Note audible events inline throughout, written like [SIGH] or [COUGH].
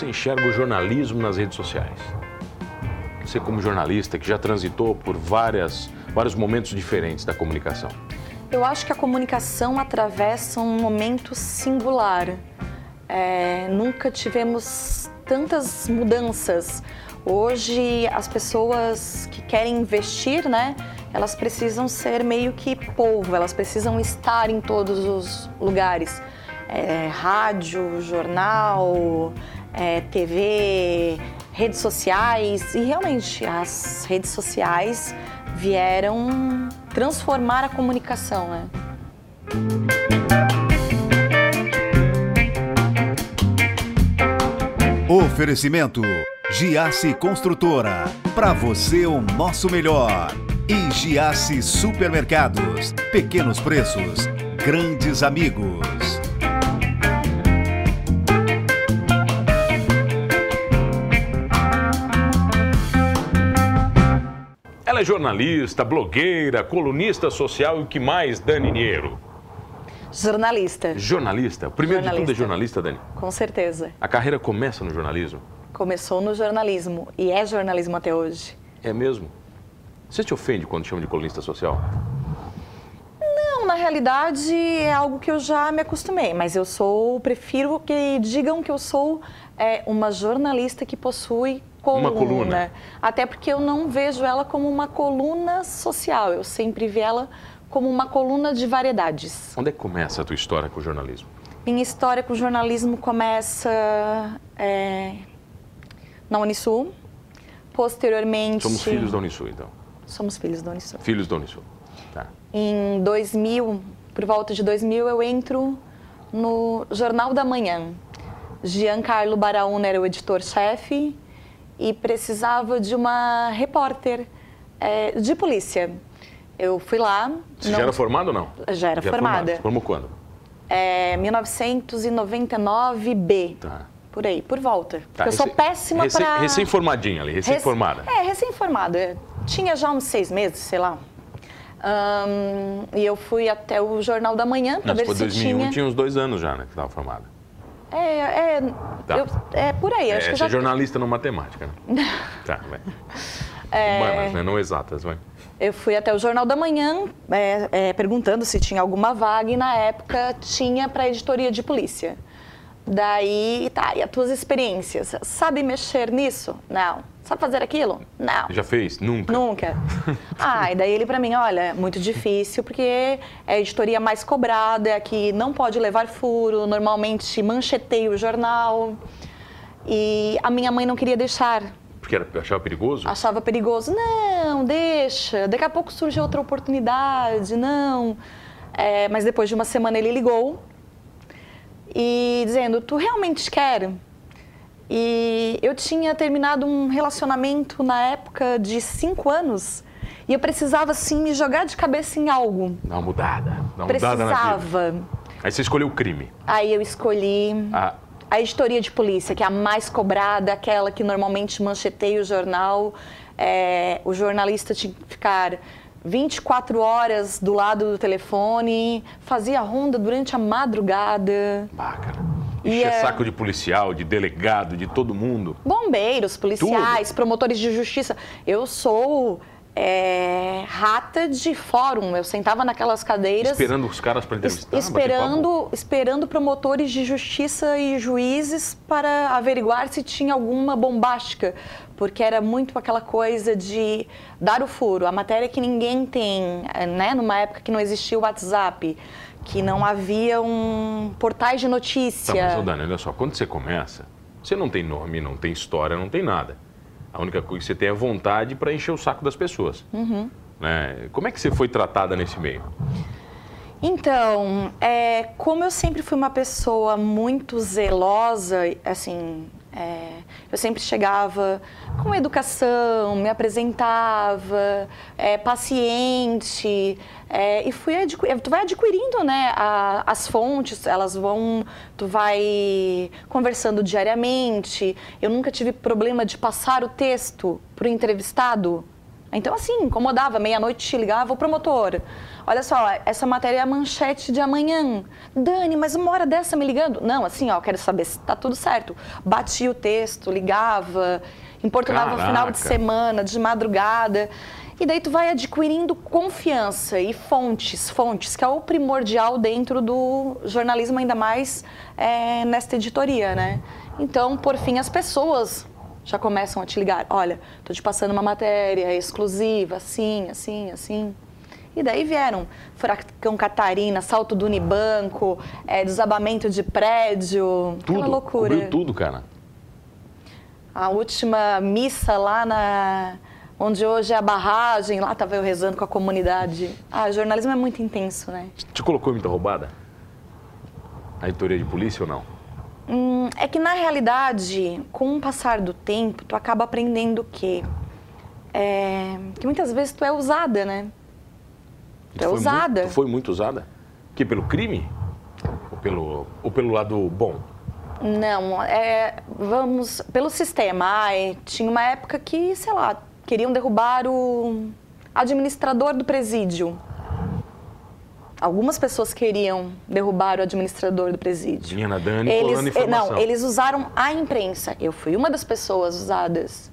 você enxerga o jornalismo nas redes sociais? Você como jornalista que já transitou por várias, vários momentos diferentes da comunicação. Eu acho que a comunicação atravessa um momento singular. É, nunca tivemos tantas mudanças. Hoje as pessoas que querem investir, né, elas precisam ser meio que povo, elas precisam estar em todos os lugares. É, rádio, jornal, é, TV, redes sociais e realmente as redes sociais vieram transformar a comunicação, né? Oferecimento Giasse Construtora. Para você o nosso melhor. E Giasse Supermercados. Pequenos preços, grandes amigos. Ela é jornalista, blogueira, colunista social e o que mais, Dani Niero? Jornalista. Jornalista? O primeiro de tudo é jornalista, Dani? Com certeza. A carreira começa no jornalismo? Começou no jornalismo e é jornalismo até hoje. É mesmo? Você te ofende quando chama de colunista social? Não, na realidade é algo que eu já me acostumei, mas eu sou, prefiro que digam que eu sou é, uma jornalista que possui coluna. Uma coluna. Até porque eu não vejo ela como uma coluna social, eu sempre vi ela como uma coluna de variedades. Onde é que começa a tua história com o jornalismo? Minha história com o jornalismo começa é, na Unisul. Posteriormente. Somos filhos da Unisul, então. Somos filhos da Unisul. Filhos da Unisul. Tá. Em 2000, por volta de 2000, eu entro no Jornal da Manhã. Giancarlo Baraúna era o editor-chefe e precisava de uma repórter é, de polícia. Eu fui lá. Você não... já era formada ou não? Já era já formada. Formou quando? É, 1999B. Tá. Por aí, por volta. Tá, eu sou péssima recém, para. Recém-formadinha ali, recém-formada. É, recém-formada. Tinha já uns seis meses, sei lá. Um, e eu fui até o Jornal da Manhã para ver se 2001, tinha... tinha uns dois anos já, né, que estava formada. É, é, tá. eu, é por aí. É, acho que já... é jornalista no matemática, né? [LAUGHS] tá, vai. É... Humanas, né? Não exatas, vai. Eu fui até o Jornal da Manhã é, é, perguntando se tinha alguma vaga e na época tinha para editoria de polícia. Daí, tá, e as tuas experiências? Sabe mexer nisso? Não. Sabe fazer aquilo? Não. Já fez? Nunca? Nunca. [LAUGHS] ah, e daí ele para mim, olha, é muito difícil, porque é a editoria mais cobrada, é a que não pode levar furo, normalmente mancheteia o jornal. E a minha mãe não queria deixar. Porque era, achava perigoso? Achava perigoso. Não, deixa. Daqui a pouco surge outra oportunidade. Não. É, mas depois de uma semana ele ligou e dizendo: Tu realmente quer? E eu tinha terminado um relacionamento na época de cinco anos e eu precisava, assim, me jogar de cabeça em algo. Dá uma mudada. Dá uma precisava. mudada na. Aí você escolheu o crime. Aí eu escolhi a... a editoria de polícia, que é a mais cobrada, aquela que normalmente mancheteia o jornal. É, o jornalista tinha que ficar 24 horas do lado do telefone, fazia ronda durante a madrugada. Bacana. Encher é... saco de policial, de delegado, de todo mundo. Bombeiros, policiais, Tudo. promotores de justiça. Eu sou é, rata de fórum. Eu sentava naquelas cadeiras. Esperando os caras para entrevistar? Esperando, esperando promotores de justiça e juízes para averiguar se tinha alguma bombástica. Porque era muito aquela coisa de dar o furo. A matéria que ninguém tem, né? numa época que não existia o WhatsApp, que não havia um portais de notícia. Tá, mas, Dani, olha só, quando você começa, você não tem nome, não tem história, não tem nada. A única coisa que você tem é vontade para encher o saco das pessoas. Uhum. Né? Como é que você foi tratada nesse meio? Então, é, como eu sempre fui uma pessoa muito zelosa, assim, é, eu sempre chegava com educação, me apresentava, é, paciente, é, e fui tu vai adquirindo né, a, as fontes, elas vão, tu vai conversando diariamente. Eu nunca tive problema de passar o texto para o entrevistado Então, assim, incomodava. Meia-noite te ligava o promotor. Olha só, essa matéria é a manchete de amanhã. Dani, mas uma hora dessa me ligando? Não, assim, ó, quero saber se tá tudo certo. Batia o texto, ligava, importunava no final de semana, de madrugada. E daí tu vai adquirindo confiança e fontes, fontes, que é o primordial dentro do jornalismo, ainda mais é, nesta editoria, né? Então, por fim, as pessoas já começam a te ligar. Olha, tô te passando uma matéria exclusiva, assim, assim, assim. E daí vieram furacão Catarina, salto do Unibanco, é, desabamento de prédio, tudo, aquela loucura. Cobriu tudo, cara. A última missa lá na onde hoje é a barragem, lá estava eu rezando com a comunidade. Ah, jornalismo é muito intenso, né? Te colocou muita roubada? A editoria de polícia ou não? Hum, é que na realidade, com o passar do tempo, tu acaba aprendendo que é, que muitas vezes tu é usada, né? Tu, tu é usada. Muito, tu foi muito usada? Que pelo crime? Ou pelo, ou pelo lado bom? Não, é, vamos pelo sistema. Ai, tinha uma época que, sei lá, queriam derrubar o administrador do presídio. Algumas pessoas queriam derrubar o administrador do presídio. Minha Dani eles, informação. Não, eles usaram a imprensa. Eu fui uma das pessoas usadas.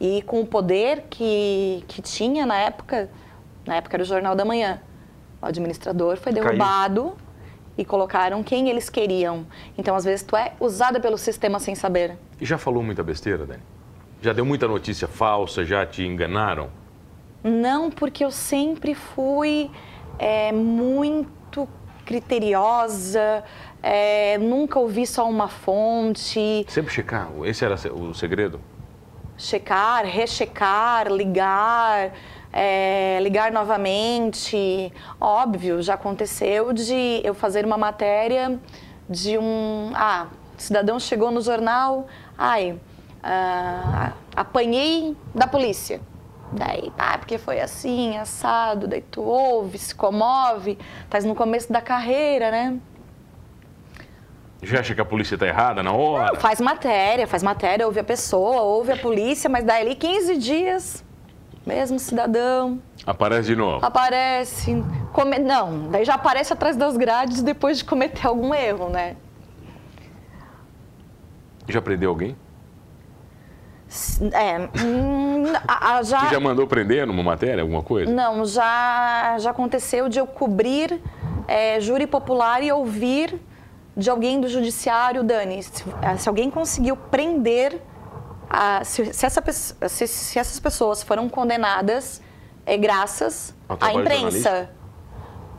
E com o poder que, que tinha na época, na época era o Jornal da Manhã, o administrador foi derrubado Caiu. e colocaram quem eles queriam. Então, às vezes, tu é usada pelo sistema sem saber. E já falou muita besteira, Dani? Já deu muita notícia falsa? Já te enganaram? Não, porque eu sempre fui é, muito criteriosa, é, nunca ouvi só uma fonte. Sempre checar? Esse era o segredo? Checar, rechecar, ligar, é, ligar novamente. Óbvio, já aconteceu de eu fazer uma matéria de um. Ah, cidadão chegou no jornal, ai ah, apanhei da polícia. Daí, tá, porque foi assim, assado, daí tu ouve, se comove, estás no começo da carreira, né? Já acha que a polícia tá errada na hora? Não, faz matéria, faz matéria, ouve a pessoa, ouve a polícia, mas daí ali 15 dias, mesmo cidadão. Aparece de novo. Aparece. Come... Não, daí já aparece atrás das grades depois de cometer algum erro, né? Já prendeu alguém? É, hum, a, a, já... Você já mandou prender numa matéria, alguma coisa? Não, já, já aconteceu de eu cobrir é, júri popular e ouvir de alguém do judiciário, Dani, se, é, se alguém conseguiu prender, a, se, se, essa, se, se, essas pessoas foram condenadas, é graças à imprensa.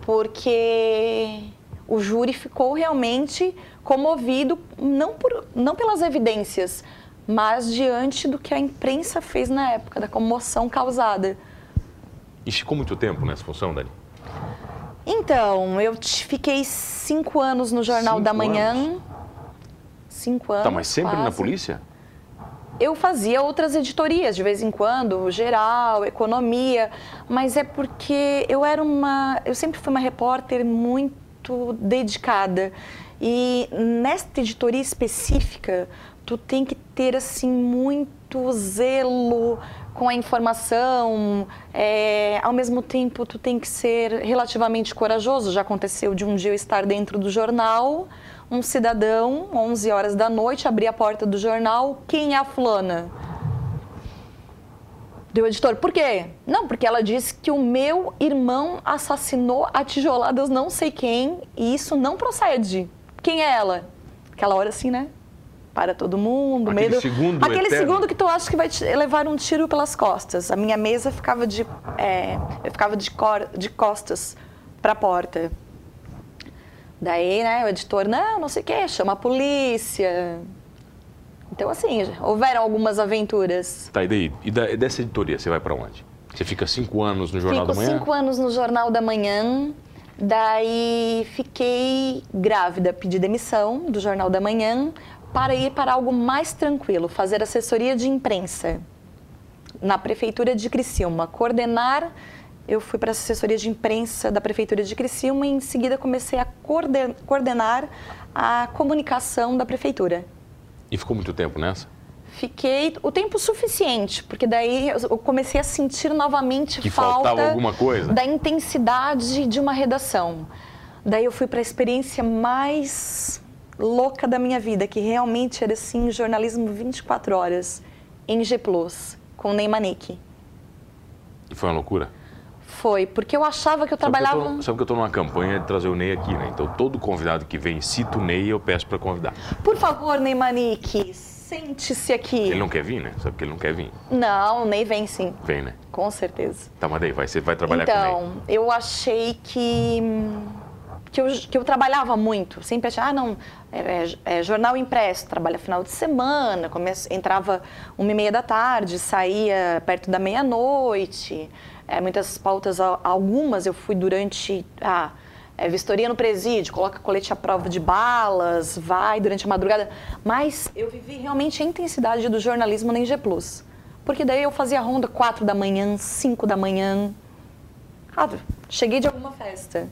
Porque o júri ficou realmente comovido, não, por, não pelas evidências, mas diante do que a imprensa fez na época, da comoção causada. E ficou muito tempo nessa função, Dani? Então, eu fiquei cinco anos no Jornal cinco da Manhã. Anos. Cinco anos. Tá, mas sempre quase. na polícia? Eu fazia outras editorias de vez em quando, geral, economia, mas é porque eu era uma. Eu sempre fui uma repórter muito dedicada. E nesta editoria específica, tu tem que ter assim muito zelo com a informação, é, ao mesmo tempo tu tem que ser relativamente corajoso. Já aconteceu de um dia eu estar dentro do jornal, um cidadão, 11 horas da noite, abrir a porta do jornal, quem é a fulana? Deu editor, por quê? Não, porque ela disse que o meu irmão assassinou a tijoladas não sei quem e isso não procede. Quem é ela? Aquela hora assim, né? Para todo mundo. Aquele medo, segundo Aquele eterno. segundo que tu acha que vai te levar um tiro pelas costas. A minha mesa ficava de, é, eu ficava de, cor, de costas para a porta. Daí, né, o editor, não, não sei o quê, chama a polícia. Então, assim, houveram algumas aventuras. Tá, e daí? E da, dessa editoria, você vai para onde? Você fica cinco anos no Jornal Fico da Manhã? cinco anos no Jornal da Manhã. Daí fiquei grávida, pedi demissão do Jornal da Manhã para ir para algo mais tranquilo, fazer assessoria de imprensa na prefeitura de Criciúma, coordenar. Eu fui para a assessoria de imprensa da prefeitura de Criciúma e em seguida comecei a coordenar a comunicação da prefeitura. E ficou muito tempo nessa? Fiquei o tempo suficiente, porque daí eu comecei a sentir novamente Que falta faltava alguma coisa. da intensidade de uma redação. Daí eu fui para a experiência mais louca da minha vida, que realmente era assim, jornalismo 24 horas em G+, com Ney Manique. E foi uma loucura. Foi, porque eu achava que eu Sabe que eu trabalhava... tô- sabe que eu tô numa campanha de trazer o Ney aqui, né? Então todo convidado que vem cita o Ney, eu peço para convidar. Por favor, Ney Manique, sente-se aqui. Ele não quer vir, né? Sabe que ele não quer vir. Não, o Ney vem sim, Vem, né? com certeza. Tá, mas daí, vai, você vai trabalhar com o Ney. Então, eu achei que, que, eu, que eu trabalhava muito. Sempre achei, ah, não, é, é- é jornal impresso, trabalha final de semana, começo, entrava uma e meia da tarde, saía perto da meia-noite. É, muitas pautas, al- algumas eu fui durante. Ah, é, vistoria no presídio, coloca colete à prova de balas, vai durante a madrugada. Mas eu vivi realmente a intensidade do jornalismo na G Plus. Porque daí eu fazia ronda 4 da manhã, 5 da manhã. Ah, cheguei de alguma festa.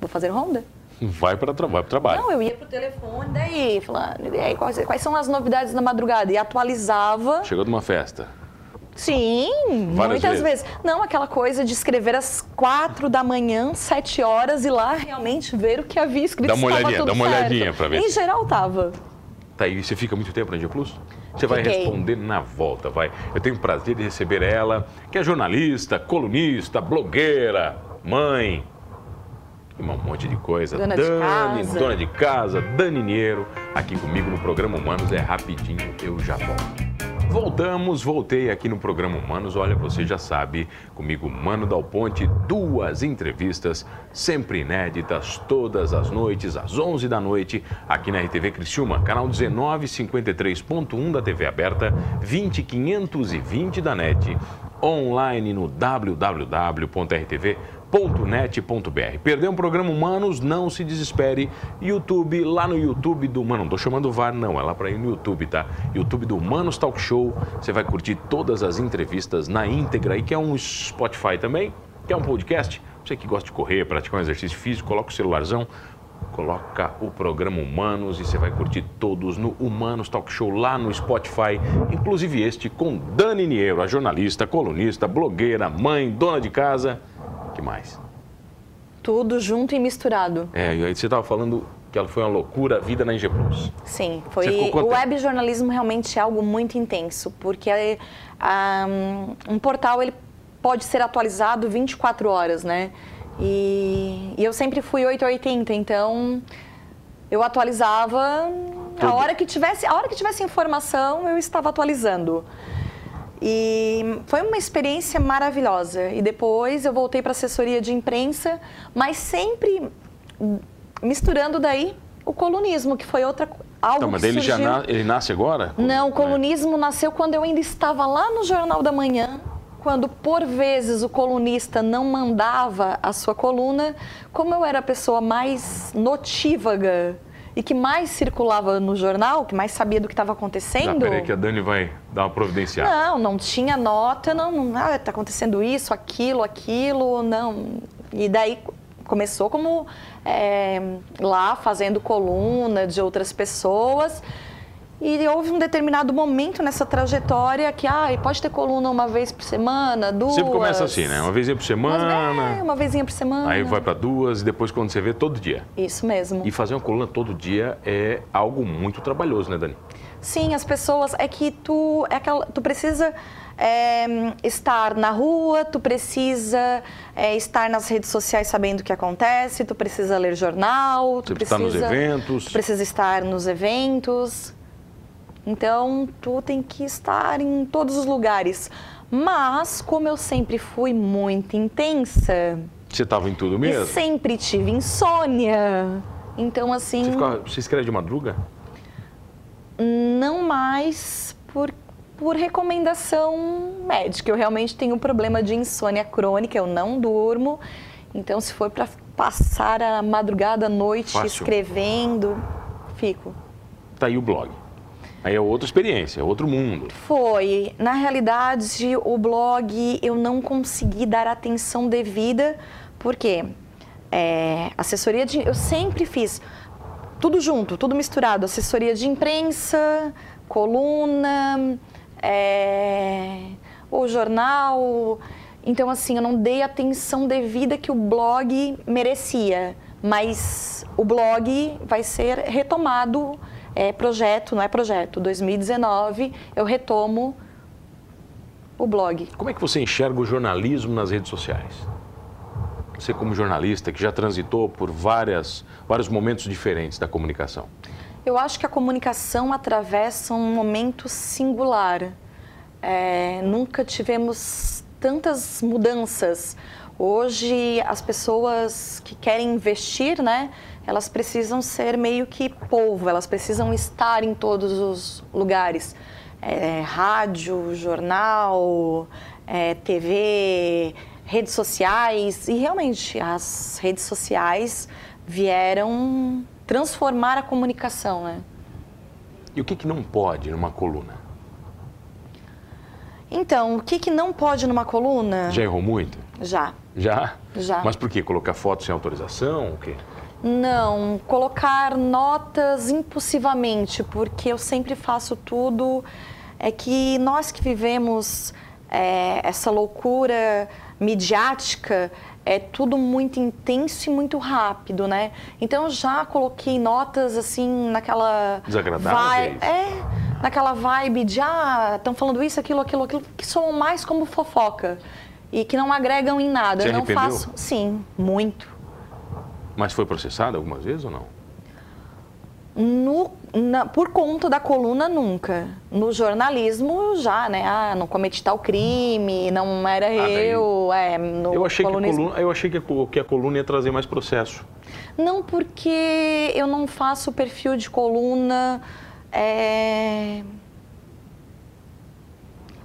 Vou fazer ronda? Vai para o trabalho. Não, eu ia pro telefone, daí, falando, e aí, quais, quais são as novidades na madrugada? E atualizava. Chegou de uma festa. Sim, Várias muitas vezes. vezes. Não, aquela coisa de escrever às quatro da manhã, sete horas, e lá realmente ver o que havia escrito. Dá uma olhadinha, dá uma certo. olhadinha pra ver Em geral, tava. Tá aí, você fica muito tempo na G Plus? Você vai Fiquei. responder na volta, vai. Eu tenho o prazer de receber ela, que é jornalista, colunista, blogueira, mãe, e um monte de coisa. Dona de Dani, casa. dona de casa, Dani Niero, aqui comigo no programa Humanos. É rapidinho, eu já volto. Voltamos, voltei aqui no programa Humanos. Olha, você já sabe, comigo, Mano Dal Ponte, duas entrevistas sempre inéditas, todas as noites, às 11 da noite, aqui na RTV Criciúma, canal 1953.1 da TV aberta, 20520 da NET, online no www.rtv.net.br. Perdeu um programa Humanos? Não se desespere. YouTube, lá no YouTube do Mano, não tô chamando VAR, não, é lá para ir no YouTube, tá? YouTube do Humanos Talk Show. Você vai curtir todas as entrevistas na íntegra e quer um Spotify também? Quer um podcast? Você que gosta de correr, praticar um exercício físico, coloca o celularzão, coloca o programa Humanos e você vai curtir todos no Humanos Talk Show lá no Spotify, inclusive este com Dani Niero, a jornalista, colunista, blogueira, mãe, dona de casa. Que mais? Tudo junto e misturado. É, e aí você estava falando que ela foi uma loucura a vida na IG Plus. Sim, foi. O web jornalismo realmente é algo muito intenso, porque ah, um portal ele pode ser atualizado 24 horas, né? E, e eu sempre fui 880, então eu atualizava a Tudo. hora que tivesse, a hora que tivesse informação, eu estava atualizando. E foi uma experiência maravilhosa. E depois eu voltei para assessoria de imprensa, mas sempre misturando daí o colunismo, que foi outra algo Tá, mas ele já surgiu. na- ele nasce agora? Não, o colunismo nasceu quando eu ainda estava lá no Jornal da Manhã, quando por vezes o colunista não mandava a sua coluna, como eu era a pessoa mais notívaga e que mais circulava no jornal, que mais sabia do que estava acontecendo. peraí que a Dani vai dar uma providenciada. Não, não tinha nota, não, não ah, tá acontecendo isso, aquilo, aquilo, não. E daí começou como é, lá fazendo coluna de outras pessoas. E houve um determinado momento nessa trajetória que, ah, pode ter coluna uma vez por semana, duas. Sempre começa assim, né? Uma vezinha por Mas, semana, é, uma vezinha por semana. aí vai para duas e depois quando você vê todo dia. Isso mesmo. E fazer uma coluna todo dia é algo muito trabalhoso, né, Dani? Sim, as pessoas. É que tu, é aquela, tu precisa é, estar na rua, tu precisa é, estar nas redes sociais sabendo o que acontece, tu precisa ler jornal, tu Você precisa. está nos eventos. Tu precisa estar nos eventos. Então, tu tem que estar em todos os lugares. Mas, como eu sempre fui muito intensa Você estava em tudo mesmo? sempre tive insônia, então assim. Você, você escreve de madruga? Não mais por, por recomendação médica. Eu realmente tenho um problema de insônia crônica, eu não durmo. Então, se for para passar a madrugada, a noite Fácil. escrevendo, fico. Tá aí o blog. Aí é outra experiência, é outro mundo. Foi. Na realidade, o blog eu não consegui dar atenção devida, porque é, assessoria de. Eu sempre fiz tudo junto, tudo misturado. Assessoria de imprensa, coluna, é, ou jornal. Então, assim, eu não dei atenção devida que o blog merecia. Mas o blog vai ser retomado, é projeto, não é projeto, 2019 eu retomo o blog. Como é que você enxerga o jornalismo nas redes sociais? Você como jornalista que já transitou por várias, vários momentos diferentes da comunicação. Eu acho que a comunicação atravessa um momento singular. É, nunca tivemos tantas mudanças. Hoje, as pessoas que querem investir, né, elas precisam ser meio que polvo, elas precisam estar em todos os lugares. É, rádio, jornal, é, TV, redes sociais. E realmente, as redes sociais vieram transformar a comunicação, né? E o que, que não pode numa coluna? Então, o que, que não pode numa coluna? Já errou muito? Já. Já? Já. Mas por quê? Colocar foto sem autorização? O quê? Não, colocar notas impulsivamente, porque eu sempre faço tudo. É que nós que vivemos é, essa loucura midiática, é tudo muito intenso e muito rápido, né? Então eu já coloquei notas assim naquela desagradáveis. Vai, é, naquela vibe de ah, estão falando isso, aquilo, aquilo, aquilo, que soam mais como fofoca e que não agregam em nada. Você eu não arrependeu? faço, sim, muito. Mas foi processado algumas vezes ou não? No, na- por conta da coluna, nunca. No jornalismo, já, né? Ah, não cometi tal crime, não era Ah, eu. É, Eu achei, que a colunismo- coluna, eu achei que a, co- que a coluna ia trazer mais processo. Não, porque eu não faço perfil de coluna. É...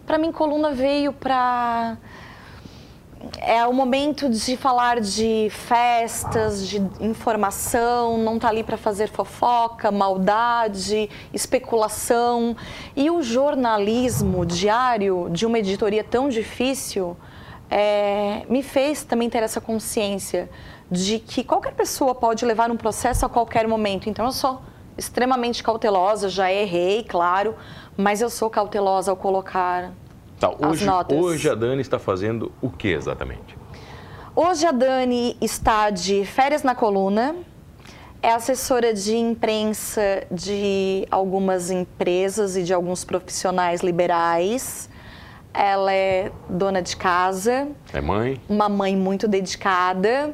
Para mim, coluna veio para. É o momento de falar de festas, de informação, não tá ali para fazer fofoca, maldade, especulação. E o jornalismo diário de uma editoria tão difícil é, me fez também ter essa consciência de que qualquer pessoa pode levar um processo a qualquer momento. Então eu sou extremamente cautelosa, já errei, claro, mas eu sou cautelosa ao colocar Tá, As hoje, hoje a Dani está fazendo o que exatamente? Hoje a Dani está de férias na coluna, é assessora de imprensa de algumas empresas e de alguns profissionais liberais. Ela é dona de casa, É mãe? uma mãe muito dedicada.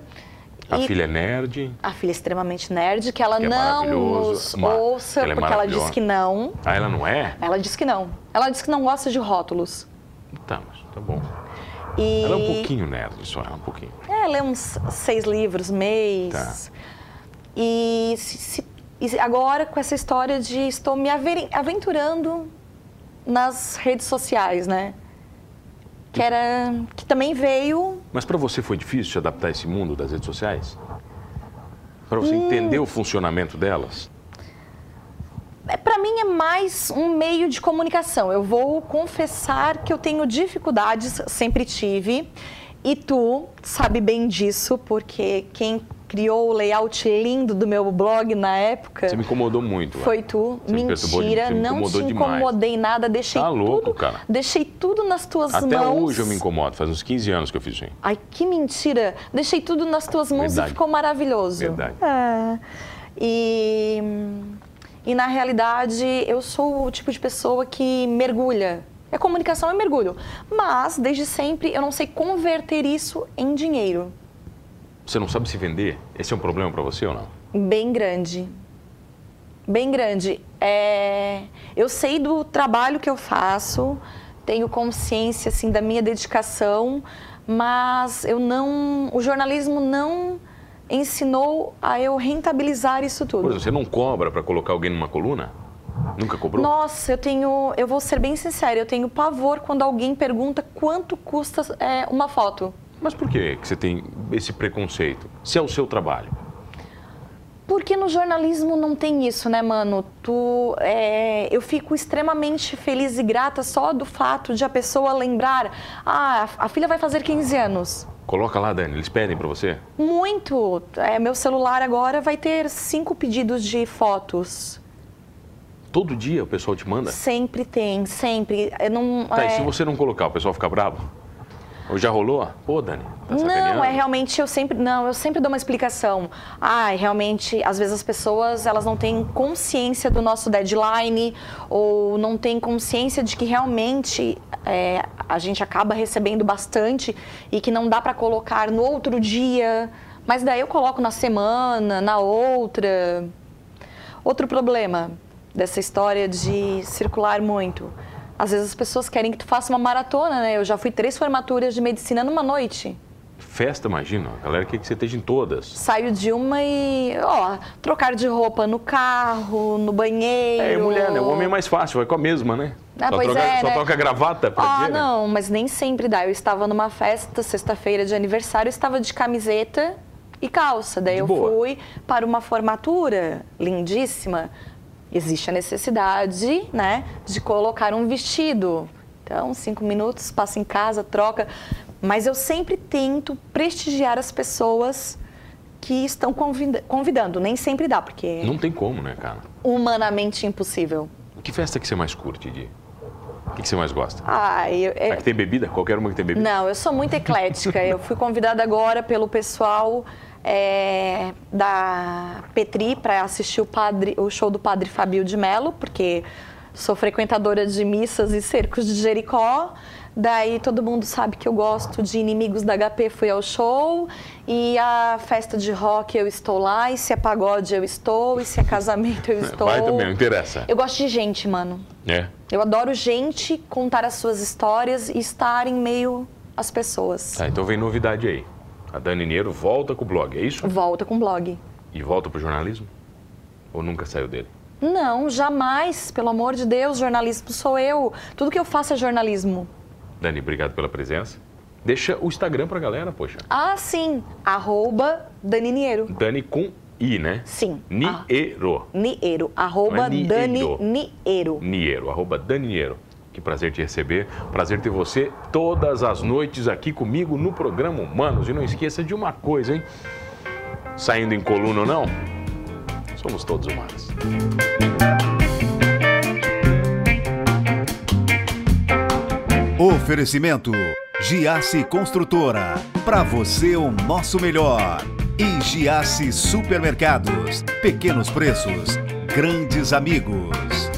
A e filha é nerd? a filha é extremamente nerd, que ela Que é não nos ouça, ela é porque ela diz que não. Ah, ela não é? Ela diz que não. Ela diz que não gosta de rótulos. Tá, mas tá bom. E... Ela é um pouquinho nerd, só, é um pouquinho. É, lê uns seis livros mês. Tá. E, se- se- e agora com essa história de estou me aventurando nas redes sociais, né? Que era que também veio Mas para você foi difícil se adaptar a esse mundo das redes sociais? Para Hum. você entender o funcionamento delas? É, Para mim é mais um meio de comunicação. Eu vou confessar que eu tenho dificuldades, sempre tive. E tu sabe bem disso, porque quem criou o layout lindo do meu blog na época Você me incomodou muito. foi tu. Você Mentira, me não te incomodou demais. incomodei nada, deixei Tá louco, tudo, cara. deixei tudo nas tuas Até mãos. hoje eu me incomodo, faz uns 15 anos que eu fiz isso aí. Ai, que mentira! Deixei tudo nas tuas mãos Verdade. e ficou maravilhoso. Verdade. É. E, e na realidade, eu sou o tipo de pessoa que mergulha. É comunicação é mergulho. Mas, desde sempre, eu não sei converter isso em dinheiro. Você não sabe se vender? Esse é um problema para você ou não? Bem grande. Bem grande. É, eu sei do trabalho que eu faço, tenho consciência assim da minha dedicação, mas eu não, o jornalismo não ensinou a eu rentabilizar isso tudo. Por exemplo, você não cobra para colocar alguém numa coluna? Nunca cobrou? Nossa, eu tenho, eu vou ser bem sincera, eu tenho pavor quando alguém pergunta quanto custa é, uma foto. Mas por que que você tem esse preconceito? Se é o seu trabalho. Porque no jornalismo não tem isso, né, mano? Tu, é, eu fico extremamente feliz e grata só do fato de a pessoa lembrar: ah, a filha vai fazer 15 anos. Coloca lá, Dani, eles pedem para você? Muito. É, meu celular agora vai ter cinco pedidos de fotos. Todo dia o pessoal te manda? Sempre tem, sempre. Eu não, Tá, e é- se você não colocar, o pessoal fica bravo? Ou já rolou? Pô, Dani, tá? Não, é realmente eu sempre não, eu sempre dou uma explicação. Ah, realmente, às vezes as pessoas elas não têm consciência do nosso deadline ou não têm consciência de que realmente é, a gente acaba recebendo bastante e que não dá para colocar no outro dia. Mas daí eu coloco na semana, na outra. Outro problema dessa história de circular muito. Às vezes as pessoas querem que tu faça uma maratona, né? Eu já fui três formaturas de medicina numa noite. Festa, imagina. A galera quer que você esteja em todas. Saio de uma e, ó, trocar de roupa no carro, no banheiro. É, mulher, né? O homem é mais fácil, vai com a mesma, né? Ah, só pois troca, é, só né? troca gravata pra Ah, dia, né? não, mas nem sempre dá. Eu estava numa festa, sexta-feira de aniversário, eu estava de camiseta e calça. Daí De eu boa. fui para uma formatura lindíssima. Existe a necessidade, né, de colocar um vestido. Então, cinco minutos, passa em casa, troca. Mas eu sempre tento prestigiar as pessoas que estão convida- convidando. Nem sempre dá, porque Não tem como, né, cara? é humanamente impossível. Que festa que você mais curte, Di? O que, que você mais gosta? Ah, eu, A que tem bebida? Qualquer uma que tem bebida? Não, eu sou muito eclética. eu fui convidada agora pelo pessoal é, da Petri para assistir o, padre, o show do Padre Fabio de Mello, porque sou frequentadora de missas e cercos de Jericó. Daí todo mundo sabe que eu gosto de Inimigos da HP, fui ao show. E a festa de rock eu estou lá, e se é pagode eu estou, e se é casamento eu [LAUGHS] estou. Vai também, não interessa. Eu gosto de gente, mano. É. Eu adoro gente, contar as suas histórias e estar em meio às pessoas. Tá, então vem novidade aí. A Dani Niero volta com o blog, é isso? Volta com blog. E volta pro jornalismo? Ou nunca saiu dele? Não, jamais, pelo amor de Deus, jornalismo sou eu. Tudo que eu faço é jornalismo. Dani, obrigado pela presença. Deixa o Instagram pra galera, poxa. Ah, sim, arroba Daniniero. Dani com I, né? Sim. Niero. Ah, Niero, arroba Não é Niero. Dani Niero. Niero, arroba Dani Niero. Que prazer te receber. Prazer ter você todas as noites aqui comigo no programa Humanos. E não esqueça de uma coisa, hein? Saindo em coluna ou não, somos todos humanos. Oferecimento Giasse Construtora. Para você o nosso melhor. E Giasse Supermercados. Pequenos preços, grandes amigos.